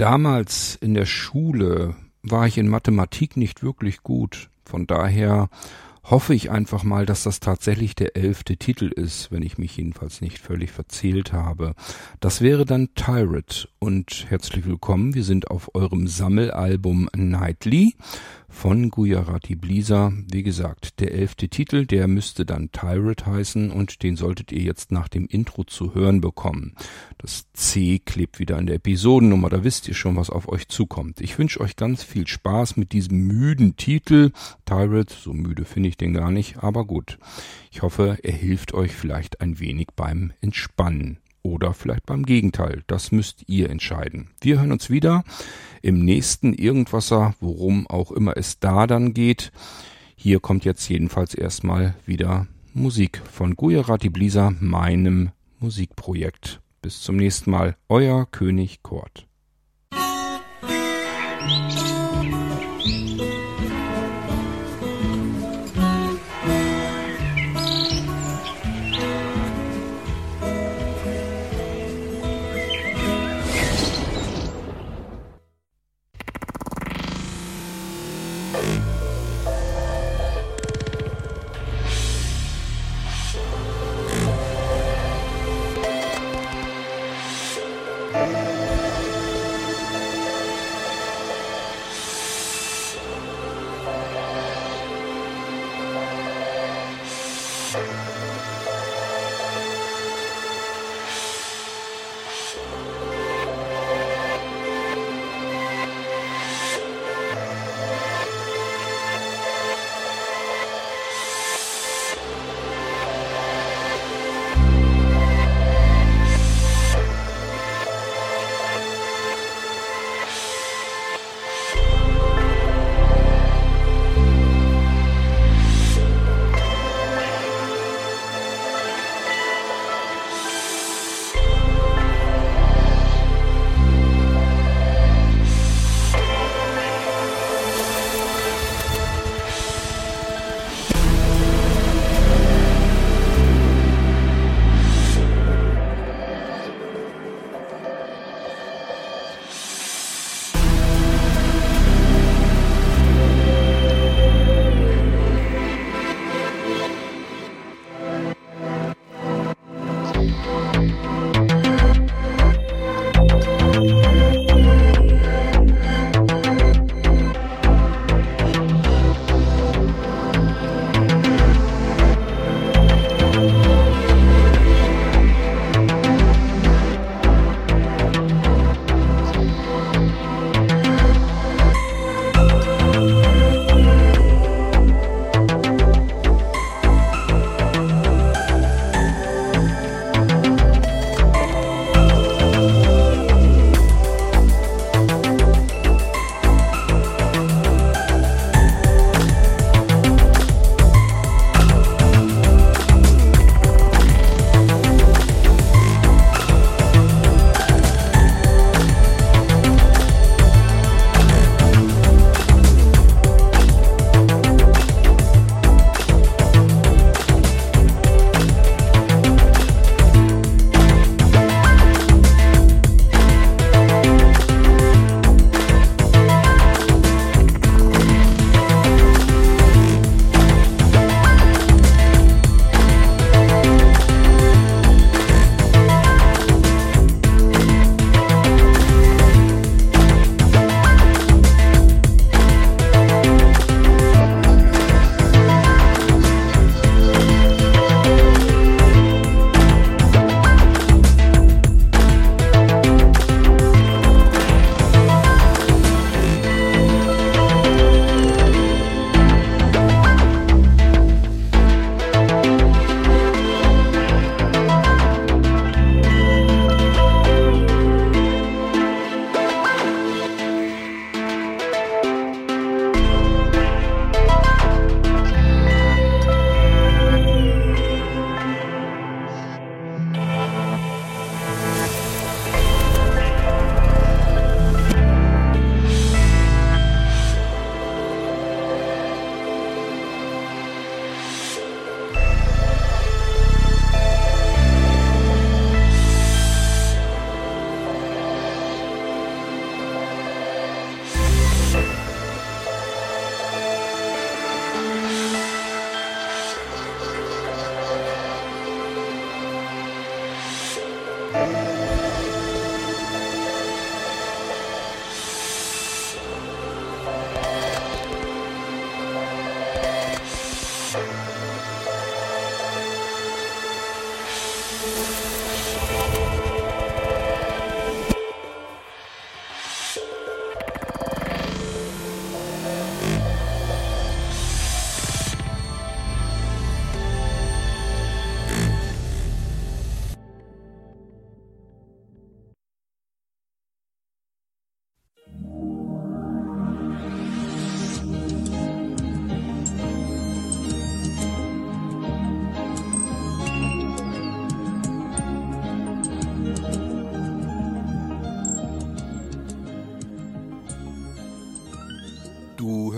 Damals in der Schule war ich in Mathematik nicht wirklich gut. Von daher hoffe ich einfach mal, dass das tatsächlich der elfte Titel ist, wenn ich mich jedenfalls nicht völlig verzählt habe. Das wäre dann Tyrant und herzlich willkommen. Wir sind auf eurem Sammelalbum Nightly von Gujarati Blisa. Wie gesagt, der elfte Titel, der müsste dann Tyrant heißen und den solltet ihr jetzt nach dem Intro zu hören bekommen. Das C klebt wieder an der Episodennummer, da wisst ihr schon, was auf euch zukommt. Ich wünsche euch ganz viel Spaß mit diesem müden Titel. Tyrant, so müde finde ich den gar nicht, aber gut. Ich hoffe, er hilft euch vielleicht ein wenig beim Entspannen. Oder vielleicht beim Gegenteil. Das müsst ihr entscheiden. Wir hören uns wieder im nächsten Irgendwasser, worum auch immer es da dann geht. Hier kommt jetzt jedenfalls erstmal wieder Musik von Gujarati Blisa, meinem Musikprojekt. Bis zum nächsten Mal, euer König Kort.